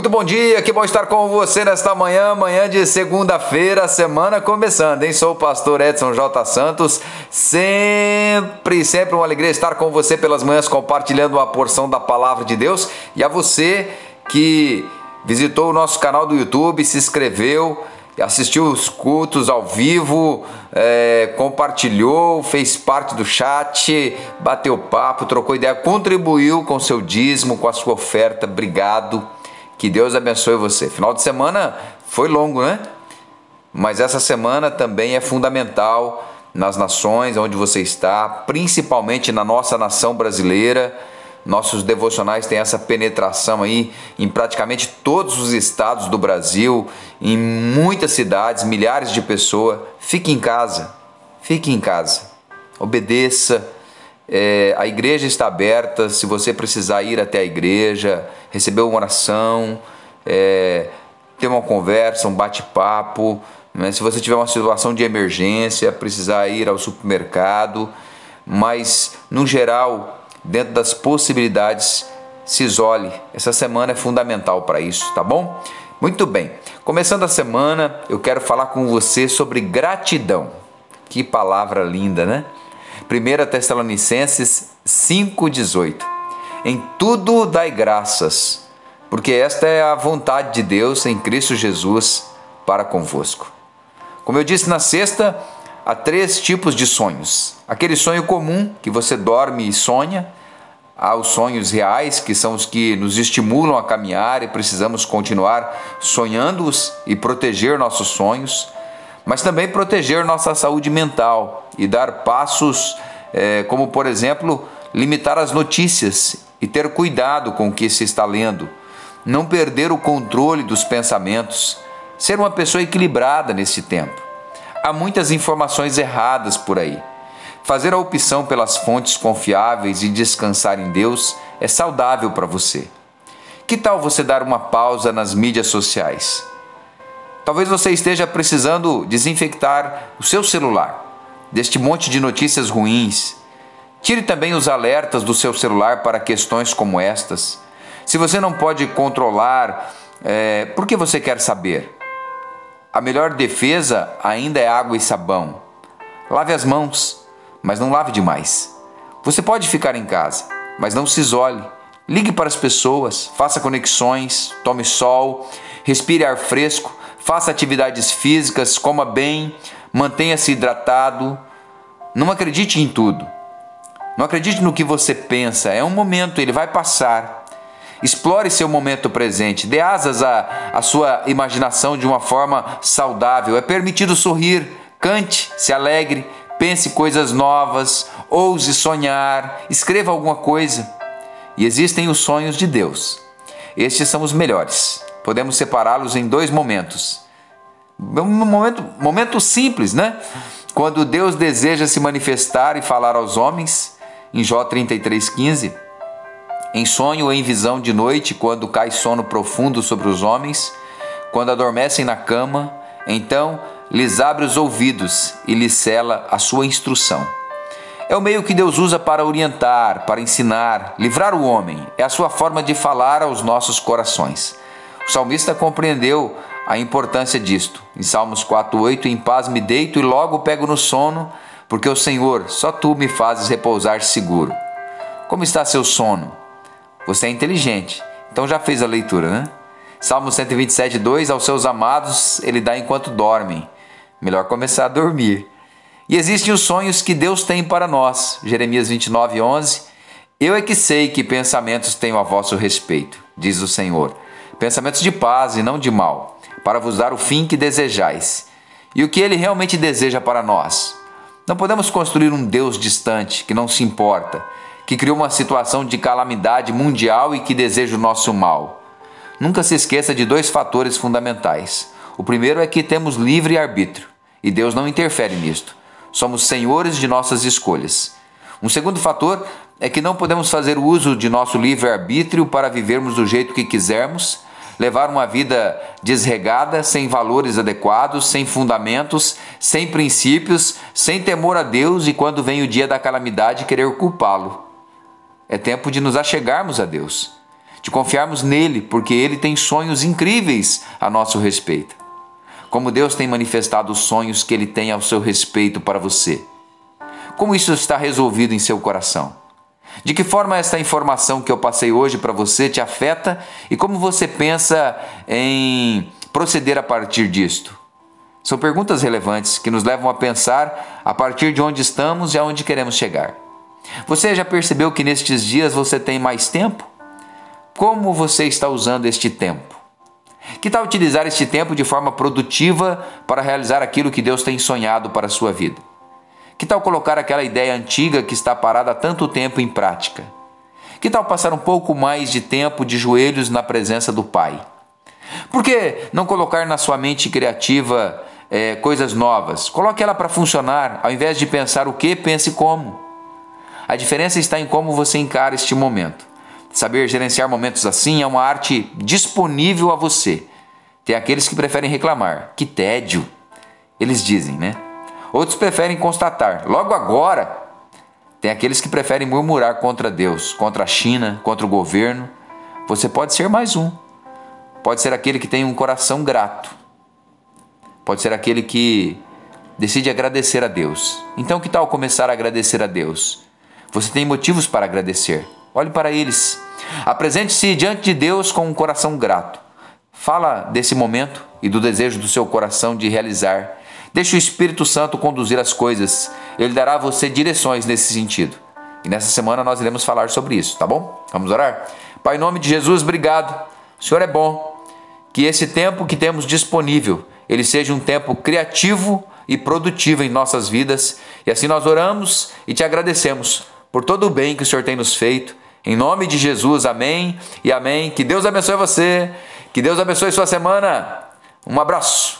Muito bom dia, que bom estar com você nesta manhã, manhã de segunda-feira, semana começando, hein? Sou o pastor Edson J. Santos, sempre, sempre uma alegria estar com você pelas manhãs compartilhando uma porção da palavra de Deus e a você que visitou o nosso canal do YouTube, se inscreveu, assistiu os cultos ao vivo, é, compartilhou, fez parte do chat, bateu papo, trocou ideia, contribuiu com seu dízimo, com a sua oferta. Obrigado. Que Deus abençoe você. Final de semana foi longo, né? Mas essa semana também é fundamental nas nações onde você está, principalmente na nossa nação brasileira. Nossos devocionais têm essa penetração aí em praticamente todos os estados do Brasil, em muitas cidades, milhares de pessoas. Fique em casa, fique em casa, obedeça é, a igreja está aberta. Se você precisar ir até a igreja, receber uma oração, é, ter uma conversa, um bate-papo. Né? Se você tiver uma situação de emergência, precisar ir ao supermercado. Mas, no geral, dentro das possibilidades, se isole. Essa semana é fundamental para isso, tá bom? Muito bem. Começando a semana, eu quero falar com você sobre gratidão. Que palavra linda, né? 1 Tessalonicenses 5,18. Em tudo dai graças, porque esta é a vontade de Deus em Cristo Jesus para convosco. Como eu disse na sexta, há três tipos de sonhos: aquele sonho comum que você dorme e sonha, há os sonhos reais, que são os que nos estimulam a caminhar e precisamos continuar sonhando-os e proteger nossos sonhos mas também proteger nossa saúde mental e dar passos, é, como por exemplo, limitar as notícias e ter cuidado com o que se está lendo, não perder o controle dos pensamentos, ser uma pessoa equilibrada nesse tempo. Há muitas informações erradas por aí. Fazer a opção pelas fontes confiáveis e descansar em Deus é saudável para você. Que tal você dar uma pausa nas mídias sociais? Talvez você esteja precisando desinfectar o seu celular deste monte de notícias ruins. Tire também os alertas do seu celular para questões como estas. Se você não pode controlar, é, por que você quer saber? A melhor defesa ainda é água e sabão. Lave as mãos, mas não lave demais. Você pode ficar em casa, mas não se isole. Ligue para as pessoas, faça conexões, tome sol, respire ar fresco faça atividades físicas, coma bem, mantenha-se hidratado. Não acredite em tudo. Não acredite no que você pensa. É um momento, ele vai passar. Explore seu momento presente. Dê asas à, à sua imaginação de uma forma saudável. É permitido sorrir, cante, se alegre, pense coisas novas, ouse sonhar, escreva alguma coisa. E existem os sonhos de Deus. Estes são os melhores podemos separá-los em dois momentos. Um momento, momento simples, né? Quando Deus deseja se manifestar e falar aos homens, em Jó 33,15. Em sonho ou em visão de noite, quando cai sono profundo sobre os homens, quando adormecem na cama, então lhes abre os ouvidos e lhes cela a sua instrução. É o meio que Deus usa para orientar, para ensinar, livrar o homem. É a sua forma de falar aos nossos corações. O salmista compreendeu a importância disto. Em Salmos 4:8, em paz me deito e logo pego no sono, porque o Senhor, só tu me fazes repousar seguro. Como está seu sono? Você é inteligente. Então já fez a leitura, né? Salmo 127, 2, aos seus amados ele dá enquanto dormem. Melhor começar a dormir. E existem os sonhos que Deus tem para nós. Jeremias 29, 11. Eu é que sei que pensamentos tenho a vosso respeito, diz o Senhor pensamentos de paz e não de mal, para vos dar o fim que desejais. E o que ele realmente deseja para nós? Não podemos construir um Deus distante, que não se importa, que criou uma situação de calamidade mundial e que deseja o nosso mal. Nunca se esqueça de dois fatores fundamentais. O primeiro é que temos livre arbítrio, e Deus não interfere nisto. Somos senhores de nossas escolhas. Um segundo fator é que não podemos fazer uso de nosso livre arbítrio para vivermos do jeito que quisermos levar uma vida desregada, sem valores adequados, sem fundamentos, sem princípios, sem temor a Deus e quando vem o dia da calamidade querer culpá-lo. É tempo de nos achegarmos a Deus, de confiarmos nele, porque ele tem sonhos incríveis a nosso respeito. Como Deus tem manifestado os sonhos que ele tem ao seu respeito para você. Como isso está resolvido em seu coração? De que forma esta informação que eu passei hoje para você te afeta e como você pensa em proceder a partir disto? São perguntas relevantes que nos levam a pensar a partir de onde estamos e aonde queremos chegar. Você já percebeu que nestes dias você tem mais tempo? Como você está usando este tempo? Que tal utilizar este tempo de forma produtiva para realizar aquilo que Deus tem sonhado para a sua vida? Que tal colocar aquela ideia antiga que está parada há tanto tempo em prática? Que tal passar um pouco mais de tempo de joelhos na presença do Pai? Por que não colocar na sua mente criativa é, coisas novas? Coloque ela para funcionar, ao invés de pensar o que, pense como. A diferença está em como você encara este momento. Saber gerenciar momentos assim é uma arte disponível a você. Tem aqueles que preferem reclamar. Que tédio! Eles dizem, né? Outros preferem constatar. Logo agora! Tem aqueles que preferem murmurar contra Deus, contra a China, contra o governo. Você pode ser mais um. Pode ser aquele que tem um coração grato. Pode ser aquele que decide agradecer a Deus. Então, que tal começar a agradecer a Deus? Você tem motivos para agradecer. Olhe para eles. Apresente-se diante de Deus com um coração grato. Fala desse momento e do desejo do seu coração de realizar. Deixe o Espírito Santo conduzir as coisas. Ele dará a você direções nesse sentido. E nessa semana nós iremos falar sobre isso, tá bom? Vamos orar? Pai, em nome de Jesus, obrigado. O Senhor é bom. Que esse tempo que temos disponível, ele seja um tempo criativo e produtivo em nossas vidas. E assim nós oramos e te agradecemos por todo o bem que o Senhor tem nos feito. Em nome de Jesus, amém e amém. Que Deus abençoe você, que Deus abençoe sua semana. Um abraço.